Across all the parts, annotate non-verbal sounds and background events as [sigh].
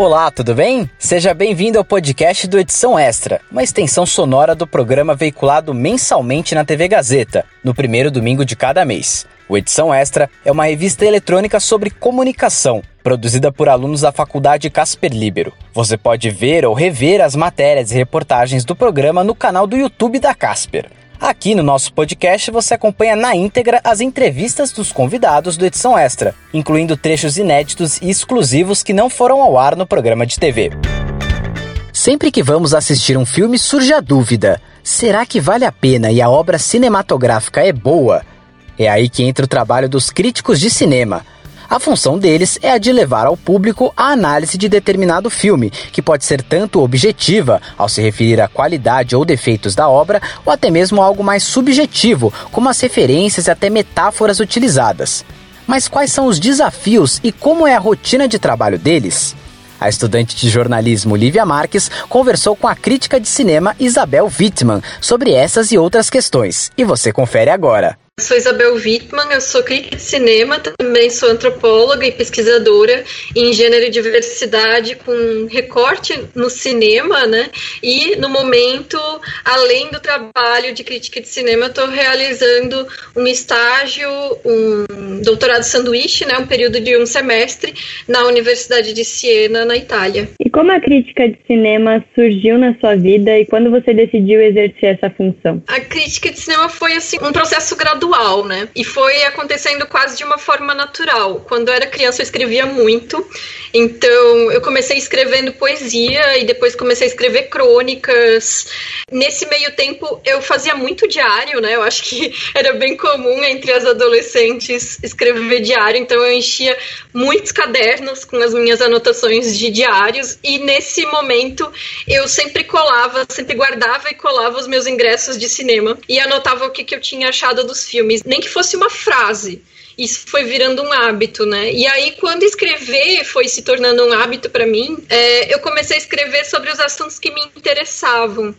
Olá, tudo bem? Seja bem-vindo ao podcast do Edição Extra, uma extensão sonora do programa veiculado mensalmente na TV Gazeta, no primeiro domingo de cada mês. O Edição Extra é uma revista eletrônica sobre comunicação, produzida por alunos da Faculdade Casper Libero. Você pode ver ou rever as matérias e reportagens do programa no canal do YouTube da Casper. Aqui no nosso podcast você acompanha na íntegra as entrevistas dos convidados do Edição Extra, incluindo trechos inéditos e exclusivos que não foram ao ar no programa de TV. Sempre que vamos assistir um filme surge a dúvida: será que vale a pena e a obra cinematográfica é boa? É aí que entra o trabalho dos críticos de cinema. A função deles é a de levar ao público a análise de determinado filme, que pode ser tanto objetiva, ao se referir à qualidade ou defeitos da obra, ou até mesmo algo mais subjetivo, como as referências e até metáforas utilizadas. Mas quais são os desafios e como é a rotina de trabalho deles? A estudante de jornalismo Lívia Marques conversou com a crítica de cinema Isabel Wittmann sobre essas e outras questões. E você confere agora. Sou Isabel Wittmann, eu sou crítica de cinema, também sou antropóloga e pesquisadora em gênero e diversidade com recorte no cinema, né? E no momento, além do trabalho de crítica de cinema, estou realizando um estágio, um doutorado sanduíche, né? Um período de um semestre na Universidade de Siena, na Itália. E como a crítica de cinema surgiu na sua vida e quando você decidiu exercer essa função? A crítica de cinema foi assim um processo gradual né? E foi acontecendo quase de uma forma natural. Quando eu era criança, eu escrevia muito. Então, eu comecei escrevendo poesia e depois comecei a escrever crônicas. Nesse meio tempo, eu fazia muito diário, né? Eu acho que [laughs] era bem comum entre as adolescentes escrever diário. Então, eu enchia muitos cadernos com as minhas anotações de diários. E nesse momento, eu sempre colava, sempre guardava e colava os meus ingressos de cinema e anotava o que, que eu tinha achado dos filmes, nem que fosse uma frase isso foi virando um hábito, né? E aí, quando escrever foi se tornando um hábito para mim, é, eu comecei a escrever sobre os assuntos que me interessavam.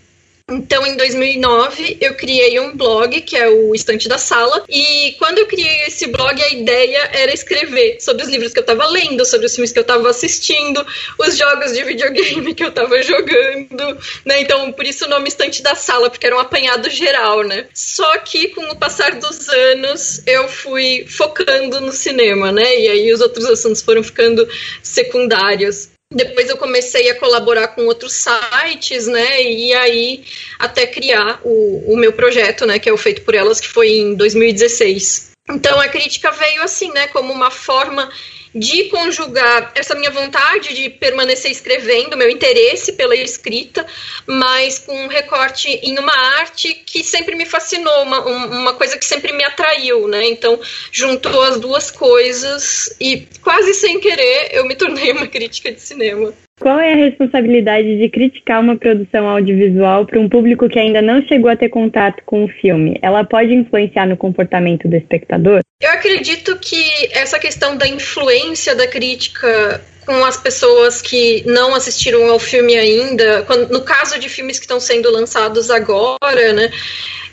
Então, em 2009, eu criei um blog, que é o Estante da Sala, e quando eu criei esse blog, a ideia era escrever sobre os livros que eu estava lendo, sobre os filmes que eu estava assistindo, os jogos de videogame [laughs] que eu estava jogando, né? Então, por isso o nome Estante da Sala, porque era um apanhado geral, né? Só que com o passar dos anos, eu fui focando no cinema, né? E aí os outros assuntos foram ficando secundários. Depois eu comecei a colaborar com outros sites, né? E aí até criar o, o meu projeto, né? Que é o Feito por Elas, que foi em 2016. Então a crítica veio assim, né? Como uma forma de conjugar essa minha vontade de permanecer escrevendo, meu interesse pela escrita, mas com um recorte em uma arte que sempre me fascinou, uma, uma coisa que sempre me atraiu, né? Então, juntou as duas coisas e quase sem querer eu me tornei uma [laughs] crítica de cinema. Qual é a responsabilidade de criticar uma produção audiovisual para um público que ainda não chegou a ter contato com o filme? Ela pode influenciar no comportamento do espectador? Eu acredito que essa questão da influência da crítica com as pessoas que não assistiram ao filme ainda, no caso de filmes que estão sendo lançados agora, né?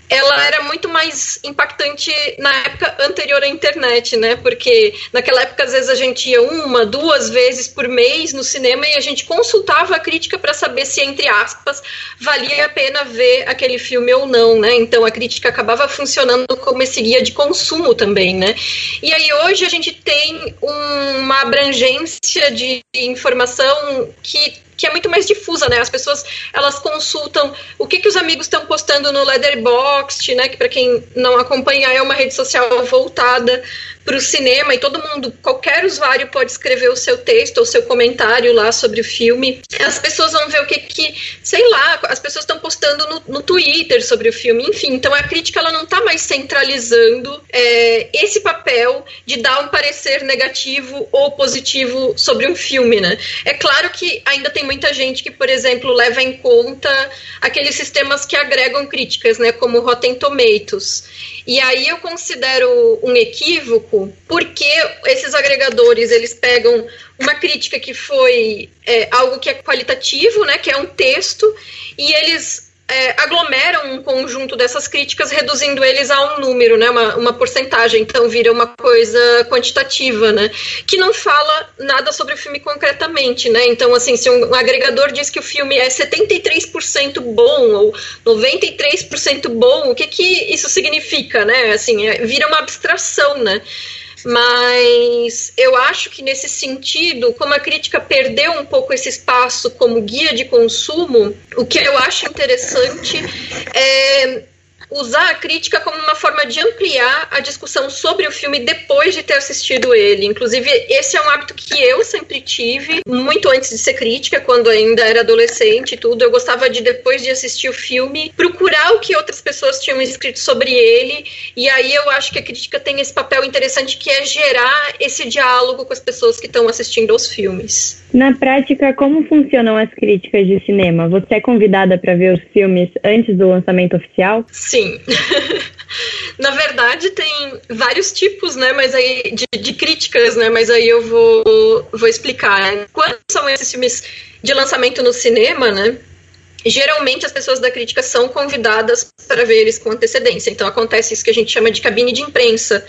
Ela era muito mais impactante na época anterior à internet, né? Porque naquela época, às vezes, a gente ia uma, duas vezes por mês no cinema e a gente consultava a crítica para saber se, entre aspas, valia a pena ver aquele filme ou não, né? Então a crítica acabava funcionando como esse guia de consumo também, né? E aí hoje a gente tem uma abrangência de informação que que é muito mais difusa, né? As pessoas elas consultam o que, que os amigos estão postando no Letterboxd, né? Que para quem não acompanha é uma rede social voltada para o cinema e todo mundo, qualquer usuário pode escrever o seu texto ou seu comentário lá sobre o filme. As pessoas vão ver o que que, sei lá, as pessoas estão postando no, no Twitter sobre o filme, enfim. Então a crítica ela não está mais centralizando é, esse papel de dar um parecer negativo ou positivo sobre um filme, né? É claro que ainda tem muita gente que, por exemplo, leva em conta aqueles sistemas que agregam críticas, né, como Rotten Tomatoes. E aí eu considero um equívoco, porque esses agregadores eles pegam uma crítica que foi é, algo que é qualitativo, né, que é um texto, e eles é, aglomeram um conjunto dessas críticas, reduzindo eles a um número, né, uma, uma porcentagem, então vira uma coisa quantitativa, né, que não fala nada sobre o filme concretamente, né, então assim, se um, agregador diz que o filme é 73% bom ou 93% bom, o que que isso significa, né, assim, é, vira uma abstração, né, mas eu acho que nesse sentido, como a crítica perdeu um pouco esse espaço como guia de consumo, o que eu acho interessante é usar a crítica como uma forma de ampliar a discussão sobre o filme depois de ter assistido ele. Inclusive, esse é um hábito que eu sempre tive, muito antes de ser crítica, quando ainda era adolescente e tudo. Eu gostava de, depois de assistir o filme, procurar o que outras pessoas tinham escrito sobre ele. E aí eu acho que a crítica tem esse papel interessante que é gerar esse diálogo com as pessoas que estão assistindo aos filmes. Na prática, como funcionam as críticas de cinema? Você é convidada para ver os filmes antes do lançamento oficial? Sim. [laughs] Na verdade, tem vários tipos, né, mas aí de, de, críticas, né, mas aí eu vou, vou explicar. Quando são esses filmes de lançamento no cinema, né, geralmente as pessoas da crítica são convidadas para ver eles com antecedência. Então acontece isso que a gente chama de cabine de imprensa,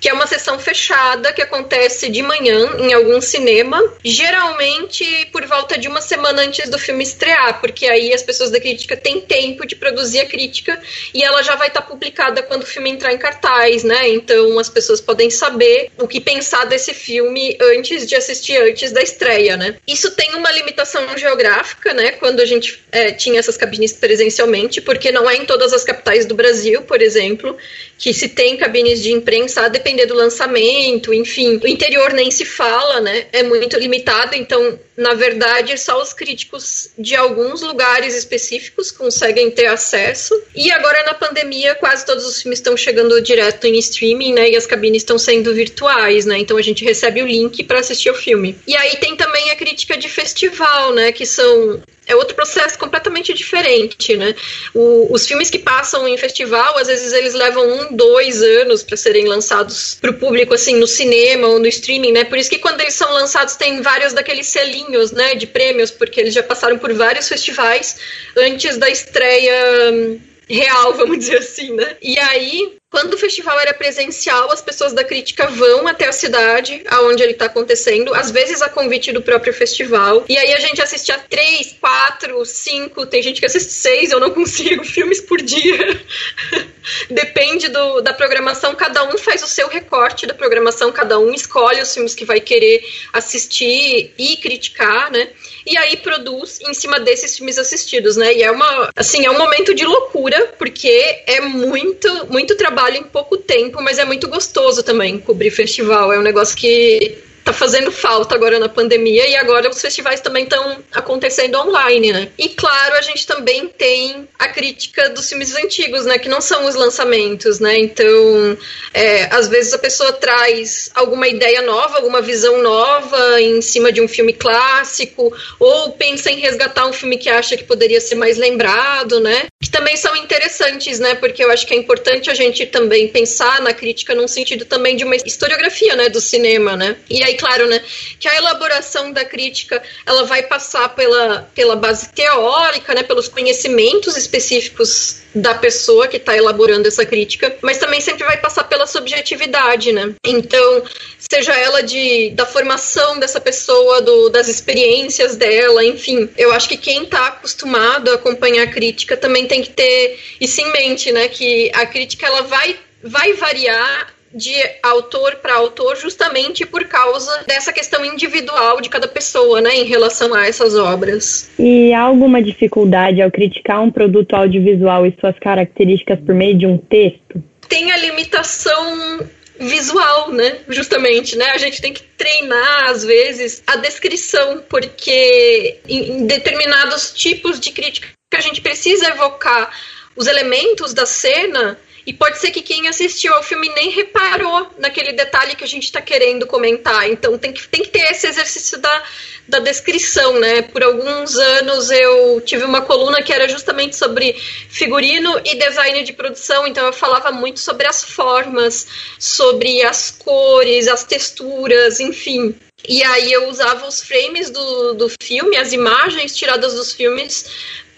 que é uma sessão fechada que acontece de manhã em algum cinema, geralmente por volta de uma semana antes do filme estrear, porque aí as pessoas da crítica têm tempo de produzir a crítica e ela já vai estar tá publicada quando o filme entrar em cartaz, né? Então as pessoas podem saber o que pensar desse filme antes de assistir, antes da estreia, né? Isso tem uma limitação geográfica, né? Quando a gente é, tinha essas cabines presencialmente, porque não é em todas as capitais do Brasil, por exemplo, que se tem cabines de imprensa, a depender do lançamento, enfim. O interior nem se fala, né? É muito limitado, então, na verdade, só os críticos de alguns lugares específicos conseguem ter acesso. E agora, na pandemia, quase todos os filmes estão chegando direto em streaming, né? E as cabines estão sendo virtuais, né? Então a gente recebe o link para assistir o filme. E aí tem também a crítica de festival, né? Que são é outro processo completamente diferente, né? O, os filmes que passam em festival, às vezes eles levam um, dois anos para serem lançados para o público, assim, no cinema ou no streaming, né? Por isso que quando eles são lançados tem vários daqueles selinhos, né, de prêmios, porque eles já passaram por vários festivais antes da estreia hum, real, vamos dizer assim, né? E aí, quando o festival era presencial, as pessoas da crítica vão até a cidade aonde ele está acontecendo, às vezes a convite do próprio festival. E aí a gente assistia três, quatro, cinco, tem gente que assiste seis, eu não [laughs] consigo, filmes por dia. [laughs] Depende do, da programação, cada um faz o seu recorte da programação, cada um escolhe os filmes que vai querer assistir e criticar, né? E aí produz em cima desses filmes assistidos, né? E é uma, assim, é um momento de loucura, porque é muito, muito trabalho em pouco tempo, mas é muito gostoso também cobrir festival. É um negócio que tá fazendo falta agora na pandemia e agora os festivais também estão acontecendo online, né? E claro, a gente também tem a crítica dos filmes antigos, né? Que não são os lançamentos, né? Então, é, às vezes a pessoa traz alguma ideia nova, alguma visão nova em cima de um filme clássico, ou pensa em resgatar um filme que acha que poderia ser mais lembrado, né? Que também são interessantes, né? Porque eu acho que é importante a gente também pensar na crítica num sentido também de uma historiografia, né? Do cinema, né? E aí claro, né, que a elaboração da crítica ela vai passar pela, pela base teórica, né, pelos conhecimentos específicos da pessoa que está elaborando essa crítica, mas também sempre vai passar pela subjetividade, né? Então, seja ela de da formação dessa pessoa, do, das experiências dela, enfim, eu acho que quem está acostumado a acompanhar a crítica também tem que ter isso em mente, né? Que a crítica ela vai vai variar de autor para autor justamente por causa dessa questão individual de cada pessoa, né, em relação a essas obras. E há alguma dificuldade ao criticar um produto audiovisual e suas características por meio de um texto? Tem a limitação visual, né? Justamente, né? A gente tem que treinar às vezes a descrição, porque em determinados tipos de crítica a gente precisa evocar os elementos da cena e pode ser que quem assistiu ao filme nem reparou naquele detalhe que a gente está querendo comentar. Então tem que, tem que ter esse exercício da, da descrição, né? Por alguns anos eu tive uma coluna que era justamente sobre figurino e design de produção, então eu falava muito sobre as formas, sobre as cores, as texturas, enfim. E aí eu usava os frames do, do filme, as imagens tiradas dos filmes,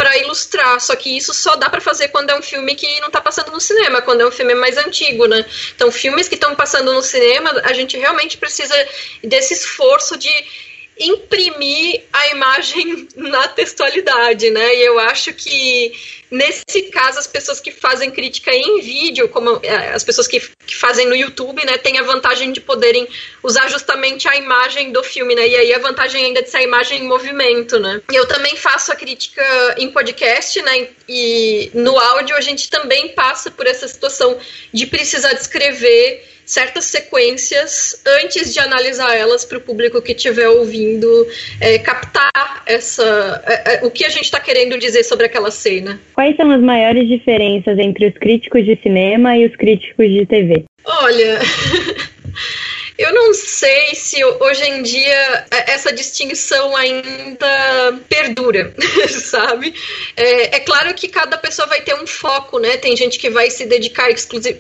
para ilustrar. Só que isso só dá para fazer quando é um filme que não está passando no cinema, quando é um filme mais antigo, né? Então, filmes que estão passando no cinema, a gente realmente precisa desse esforço de imprimir a imagem na textualidade, né? E eu acho que nesse caso as pessoas que fazem crítica em vídeo, como é, as pessoas que, que fazem no YouTube, né, têm a vantagem de poderem usar justamente a imagem do filme, né? E aí a vantagem ainda de ser a imagem em movimento, né? Eu também faço a crítica em podcast, né? E no áudio a gente também passa por essa situação de precisar descrever certas sequências antes de analisar elas para o público que estiver ouvindo é, captar essa é, é, o que a gente está querendo dizer sobre aquela cena. Quais são as maiores diferenças entre os críticos de cinema e os críticos de TV? Olha. [laughs] Eu não sei se hoje em dia é, essa distinção ainda perdura, [laughs] sabe? É, é, claro que cada pessoa vai ter um foco, né? Tem gente que vai se dedicar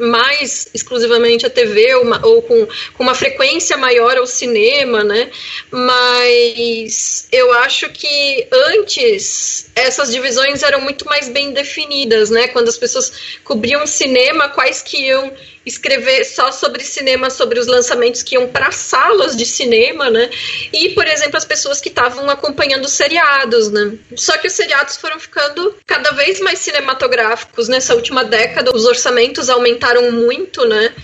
mais exclusivamente à TV ou, uma, ou com, com uma frequência maior ao cinema, né? Mas eu acho que antes essas divisões eram muito mais bem definidas, né? Quando as pessoas cobriam cinema, quais que iam escrever só sobre cinema, sobre os lançamentos que iam para salas de cinema, né? E, por exemplo, as pessoas que estavam acompanhando os seriados, né? Só que os seriados foram ficando cada vez mais cinematográficos nessa última década, os orçamentos aumentaram muito, né?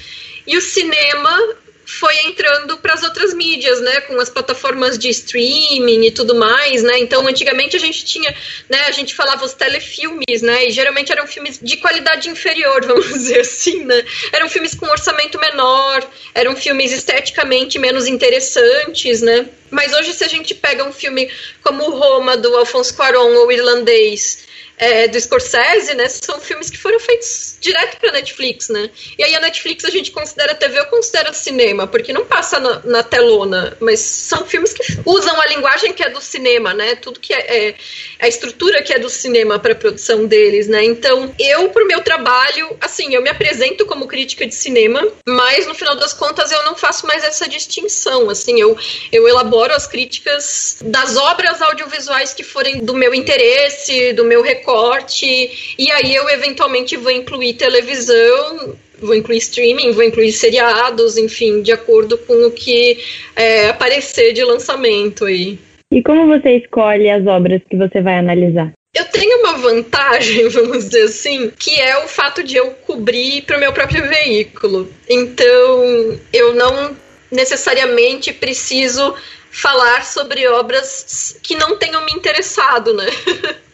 E o cinema foi entrando para as outras mídias, né, com as plataformas de streaming e tudo mais, né? Então, antigamente a gente tinha, né, a gente falava os telefilmes, né, e geralmente eram filmes de qualidade inferior, [laughs] vamos dizer assim, né? Eram filmes com orçamento menor, eram filmes esteticamente menos interessantes, né? Mas hoje se a gente pega um filme como Roma do Alfonso Cuarón ou Irlandês, é, do Scorsese, né, são filmes que foram feitos direto para Netflix, né? E aí a Netflix a gente considera TV ou considera cinema, porque não passa na, na, telona, mas são filmes que usam a linguagem que é do cinema, né? Tudo que é, é a estrutura que é do cinema para produção deles, né? Então, eu pro meu trabalho, assim, eu me apresento como crítica de cinema, mas no final das contas eu não faço mais essa distinção, assim, eu eu elaboro as críticas das obras audiovisuais que forem do meu interesse, do meu recurso recorte, e aí eu eventualmente vou incluir televisão, vou incluir streaming, vou incluir seriados, enfim, de acordo com o que é, aparecer de lançamento aí. E como você escolhe as obras que você vai analisar? Eu tenho uma vantagem, [laughs] vamos dizer assim, que é o fato de eu cobrir para o meu próprio veículo. Então, eu não necessariamente preciso falar sobre obras que não tenham me interessado, né? [laughs]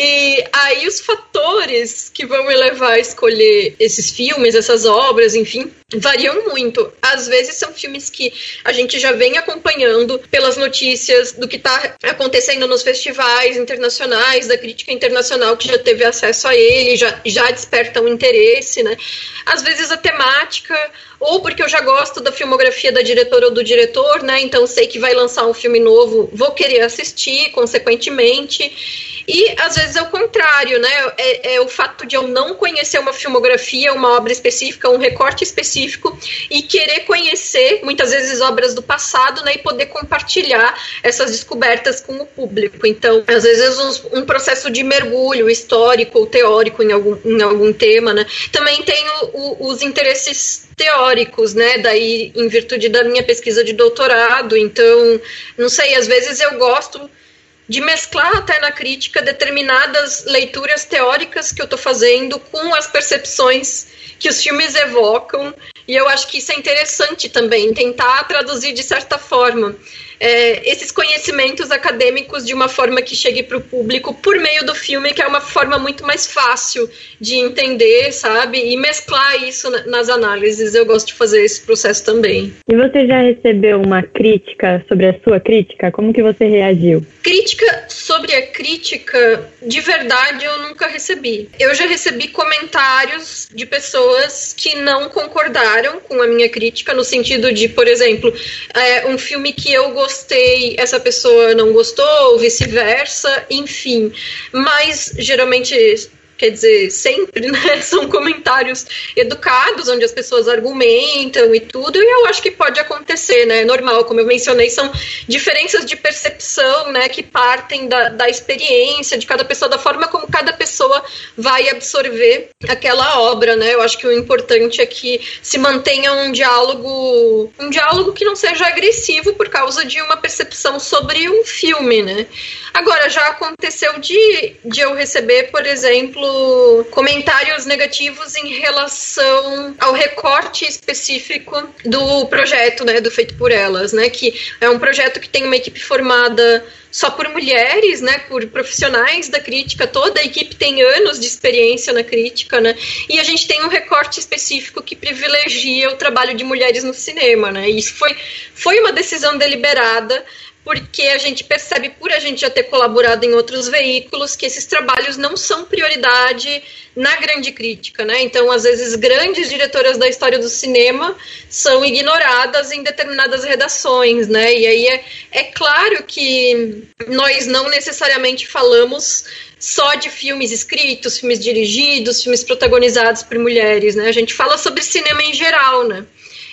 E aí os fatores que vão me levar a escolher esses filmes, essas obras, enfim, variam muito. Às vezes são filmes que a gente já vem acompanhando pelas notícias do que está acontecendo nos festivais internacionais, da crítica internacional que já teve acesso a ele, já, já despertam interesse, né? Às vezes a temática, ou porque eu já gosto da filmografia da diretora ou do diretor, né? Então sei que vai lançar um filme novo, vou querer assistir, consequentemente. E às vezes é o contrário, né? É, é, o fato de eu não conhecer uma filmografia, uma obra específica, um recorte específico e querer conhecer muitas vezes obras do passado, né? E poder compartilhar essas descobertas com o público. Então, às vezes um, um processo de mergulho histórico ou teórico em algum, em algum tema, né? Também tenho o, os interesses teóricos, né? Daí, em virtude da minha pesquisa de doutorado. Então, não sei, às vezes eu gosto de mesclar até na crítica determinadas leituras teóricas que eu estou fazendo com as percepções que os filmes evocam, e eu acho que isso é interessante também, tentar traduzir de certa forma é, esses conhecimentos acadêmicos de uma forma que chegue para o público por meio do filme, que é uma forma muito mais fácil de entender, sabe? E mesclar isso nas análises. Eu gosto de fazer esse processo também. E você já recebeu uma crítica sobre a sua crítica? Como que você reagiu? Crítica sobre a crítica, de verdade, eu nunca recebi. Eu já recebi comentários de pessoas que não concordaram com a minha crítica, no sentido de, por exemplo, é, um filme que eu gostei gostei, essa pessoa não gostou, ou vice-versa, enfim. Mas geralmente quer dizer, sempre, [laughs] né? São comentários educados, onde as pessoas argumentam e tudo, e eu acho que pode acontecer, né? Normal, como eu mencionei, são diferenças de percepção, né? Que partem da, da experiência de cada pessoa, da forma como cada pessoa vai absorver aquela obra, né? Eu acho que o importante é que se mantenha um diálogo, um diálogo que não seja agressivo por causa de uma percepção sobre um filme, né? Agora, já aconteceu de, de eu receber, por exemplo, comentários negativos em relação ao recorte específico do projeto, né, do Feito por Elas, né, que é um projeto que tem uma equipe formada só por mulheres, né, por profissionais da crítica, toda a equipe tem anos de experiência na crítica, né, e a gente tem um recorte específico que privilegia o trabalho de mulheres no cinema, né, e isso foi, foi uma decisão deliberada, porque a gente percebe, por a gente já ter colaborado em outros veículos, que esses trabalhos não são prioridade na grande crítica, né? Então, às vezes, grandes diretoras da história do cinema são ignoradas em determinadas redações, né? E aí é, é claro que nós não necessariamente falamos só de filmes escritos, filmes dirigidos, filmes protagonizados por mulheres, né? A gente fala sobre cinema em geral, né?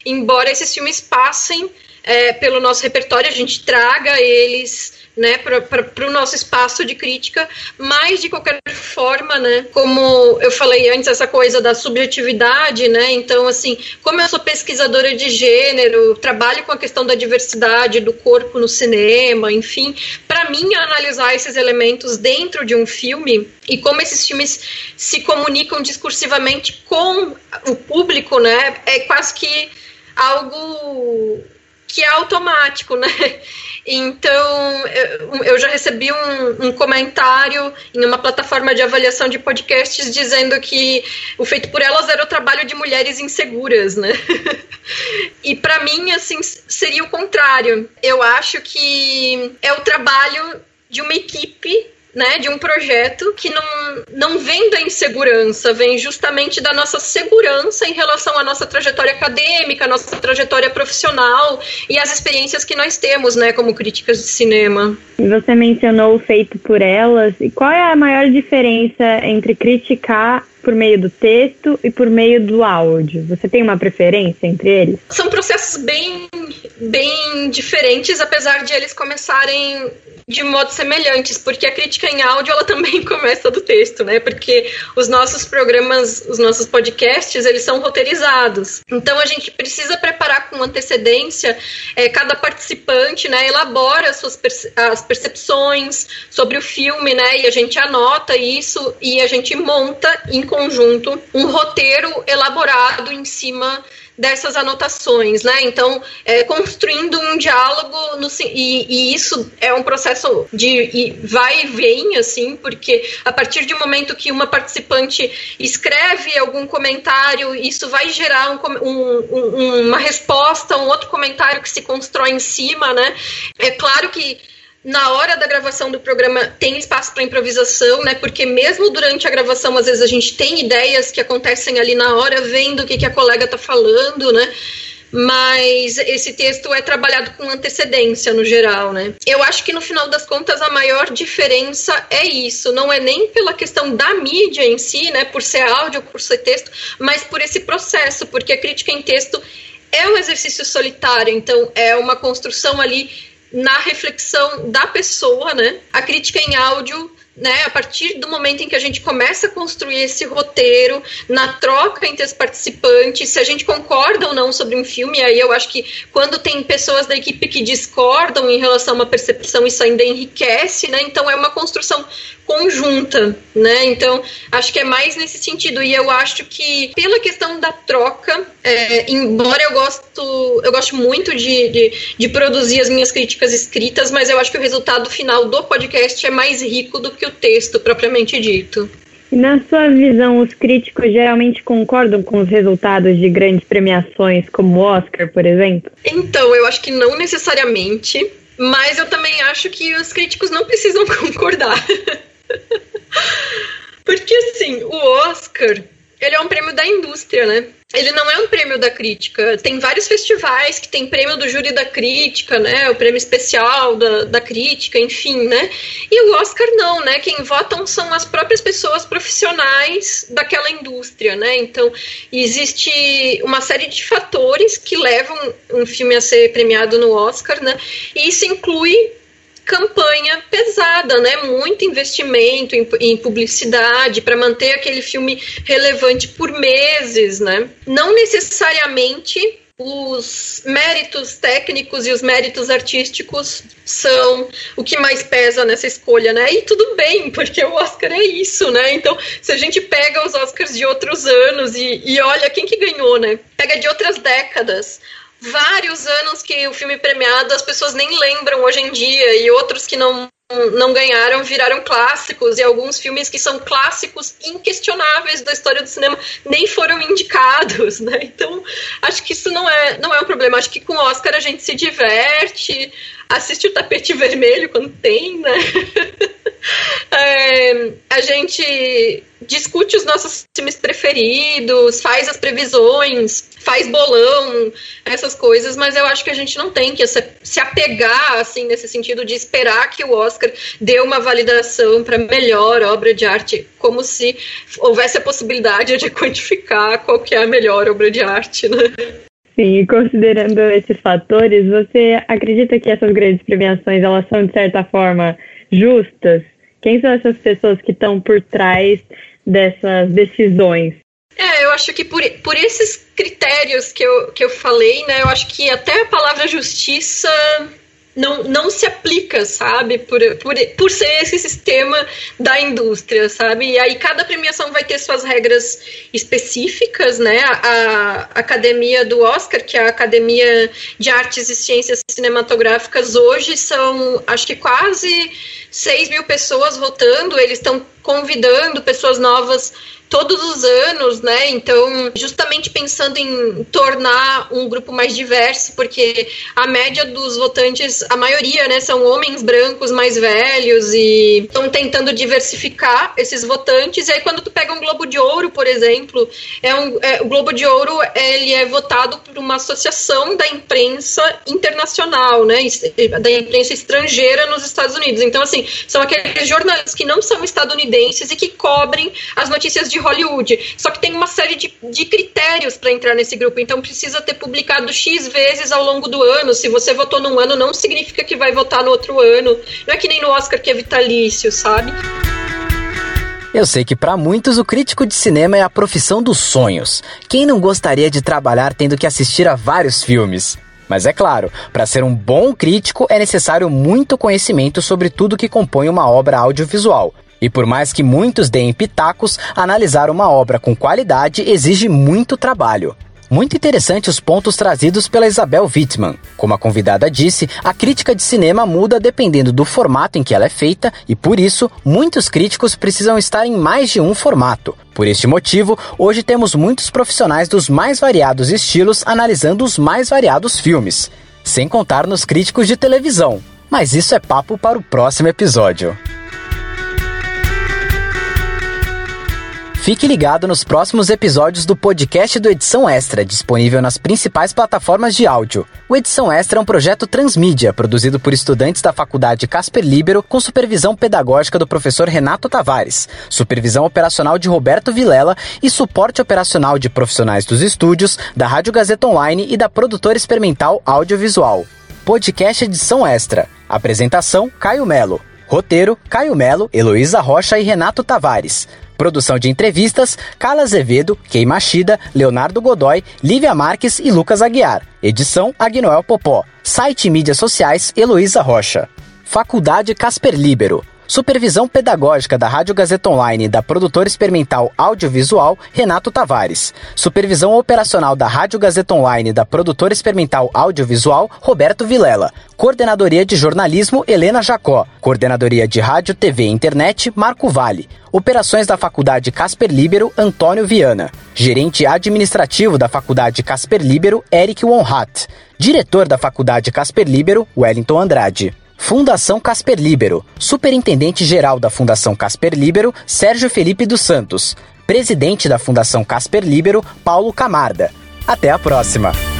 Embora esses filmes passem é, pelo nosso repertório, a gente traga eles né, para o nosso espaço de crítica, mas de qualquer forma, né, como eu falei antes, essa coisa da subjetividade, né, então, assim, como eu sou pesquisadora de gênero, trabalho com a questão da diversidade do corpo no cinema, enfim, para mim, analisar esses elementos dentro de um filme e como esses filmes se comunicam discursivamente com o público, né, é quase que algo que é automático, né? Então, eu já recebi um, um, comentário em uma plataforma de avaliação de podcasts dizendo que o Feito por Elas era o trabalho de mulheres inseguras, né? E para mim, assim, seria o contrário. Eu acho que é o trabalho de uma equipe né, de um projeto que não, não vem da insegurança, vem justamente da nossa segurança em relação à nossa trajetória acadêmica, nossa trajetória profissional e as experiências que nós temos, né, como críticas de cinema. Você mencionou o feito por elas, e qual é a maior diferença entre criticar por meio do texto e por meio do áudio? Você tem uma preferência entre eles? São processos bem, bem diferentes, apesar de eles começarem de modos semelhantes, porque a crítica em áudio ela também [laughs] começa do texto, né? Porque os nossos programas, os nossos podcasts, eles são roteirizados. Então a gente precisa preparar com antecedência, é, cada participante, né, elabora as suas as percepções sobre o filme, né? E a gente anota isso e a gente monta em conjunto um roteiro elaborado em cima dessas anotações, né? Então, é, construindo um diálogo no, e, e, isso é um processo de vai e vem, assim, porque a partir um momento que uma participante escreve algum comentário, isso vai gerar um, um, uma resposta, um outro comentário que se constrói em cima, né? É claro que na hora da gravação do programa tem espaço para improvisação, né? Porque mesmo durante a gravação, às vezes a gente tem ideias que acontecem ali na hora, vendo o que, que a colega está falando, né? Mas esse texto é trabalhado com antecedência no geral, né? Eu acho que no final das contas a maior diferença é isso, não é nem pela questão da mídia em si, né? Por ser áudio, por ser texto, mas por esse processo, porque a crítica em texto é um exercício solitário, então é uma construção ali na reflexão da pessoa, né? A crítica em áudio né, a partir do momento em que a gente começa a construir esse roteiro, na troca entre os participantes, se a gente concorda ou não sobre um filme, aí eu acho que quando tem pessoas da equipe que discordam em relação a uma percepção, isso ainda enriquece, né? Então é uma construção conjunta, né? Então acho que é mais nesse sentido e eu acho que pela questão da troca, é, embora eu gosto, eu gosto muito de, de, de produzir as minhas críticas escritas, mas eu acho que o resultado final do podcast é mais rico do que que o texto propriamente dito. Na sua visão, os críticos geralmente concordam com os resultados de grandes premiações, como o Oscar, por exemplo? Então, eu acho que não necessariamente, mas eu também acho que os críticos não precisam [laughs] concordar. [laughs] Porque, assim, o Oscar, ele é um prêmio da indústria, né? ele não é um prêmio da crítica. Tem vários festivais que tem prêmio do júri da crítica, né? O prêmio especial da, da crítica, enfim, né? E o Oscar não, né? Quem votam são as próprias pessoas profissionais daquela indústria, né? Então, existe uma série de fatores que levam um filme a ser premiado no Oscar, né? E isso inclui campanha pesada, né? Muito investimento em, em publicidade para manter aquele filme relevante por meses, né? Não necessariamente os méritos técnicos e os méritos artísticos são o que mais pesa nessa escolha, né? E tudo bem, porque o Oscar é isso, né? Então, se a gente pega os Oscars de outros anos e, e olha quem que ganhou, né? Pega de outras décadas, vários anos que o filme premiado as pessoas nem lembram hoje em dia e outros que não não ganharam viraram clássicos e alguns filmes que são clássicos inquestionáveis da história do cinema nem foram indicados, [laughs] né? Então acho que isso não é não é um problema. Acho que com o Oscar a gente se diverte, assiste o tapete vermelho quando tem, né? [laughs] é, a gente discute os nossos filmes preferidos, faz as previsões, faz bolão, essas coisas, mas eu acho que a gente não tem que se apegar, assim, nesse sentido de esperar que o Oscar dê uma validação para melhor obra de arte, como se houvesse a possibilidade de [laughs] quantificar qual que é a melhor obra de arte, né? Sim, considerando esses fatores, você acredita que essas grandes premiações elas são de certa forma justas? Quem são essas pessoas que estão por trás dessas decisões? É, eu acho que por, por esses critérios que eu, que eu falei, né, eu acho que até a palavra justiça não, não se aplica, sabe? Por, por, por ser esse sistema da indústria, sabe? E aí cada premiação vai ter suas regras específicas, né? A, a academia do Oscar, que é a Academia de Artes e Ciências Cinematográficas, hoje são, acho que quase 6 mil pessoas votando, eles estão convidando pessoas novas todos os anos, né? Então, justamente pensando em tornar um grupo mais diverso, porque a média dos votantes, a maioria, né, são homens brancos mais velhos e estão tentando diversificar esses votantes. E aí, quando tu pega um Globo de Ouro, por exemplo, é um, é, o Globo de Ouro ele é votado por uma associação da imprensa internacional, né? Da imprensa estrangeira nos Estados Unidos. Então, assim, são aqueles jornalistas que não são estadunidenses e que cobrem as notícias de Hollywood. Só que tem uma série de, de critérios para entrar nesse grupo. Então precisa ter publicado X vezes ao longo do ano. Se você votou num ano, não significa que vai votar no outro ano. Não é que nem no Oscar que é vitalício, sabe? Eu sei que para muitos o crítico de cinema é a profissão dos sonhos. Quem não gostaria de trabalhar tendo que assistir a vários filmes? Mas é claro, para ser um bom crítico é necessário muito conhecimento sobre tudo que compõe uma obra audiovisual, e por mais que muitos deem pitacos, analisar uma obra com qualidade exige muito trabalho. Muito interessante os pontos trazidos pela Isabel Wittmann. Como a convidada disse, a crítica de cinema muda dependendo do formato em que ela é feita e, por isso, muitos críticos precisam estar em mais de um formato. Por este motivo, hoje temos muitos profissionais dos mais variados estilos analisando os mais variados filmes. Sem contar nos críticos de televisão. Mas isso é papo para o próximo episódio. Fique ligado nos próximos episódios do podcast do Edição Extra, disponível nas principais plataformas de áudio. O Edição Extra é um projeto transmídia, produzido por estudantes da Faculdade Casper Libero, com supervisão pedagógica do professor Renato Tavares, supervisão operacional de Roberto Vilela e suporte operacional de profissionais dos estúdios, da Rádio Gazeta Online e da produtora experimental audiovisual. Podcast Edição Extra. Apresentação: Caio Melo. Roteiro: Caio Melo, Heloísa Rocha e Renato Tavares. Produção de entrevistas: Carla Azevedo, Kei Machida, Leonardo Godoy, Lívia Marques e Lucas Aguiar. Edição: Agnoel Popó. Site e mídias sociais: Heloísa Rocha. Faculdade Casper Libero. Supervisão pedagógica da Rádio Gazeta Online da produtora experimental audiovisual Renato Tavares. Supervisão operacional da Rádio Gazeta Online da produtora experimental audiovisual Roberto Vilela. Coordenadoria de jornalismo Helena Jacó. Coordenadoria de rádio, TV e internet Marco Vale. Operações da Faculdade Casper Libero Antônio Viana. Gerente administrativo da Faculdade Casper Libero Eric Wonhat. Diretor da Faculdade Casper Libero Wellington Andrade. Fundação Casper Libero. Superintendente-Geral da Fundação Casper Libero, Sérgio Felipe dos Santos. presidente da Fundação Casper Libero, Paulo Camarda. Até a próxima!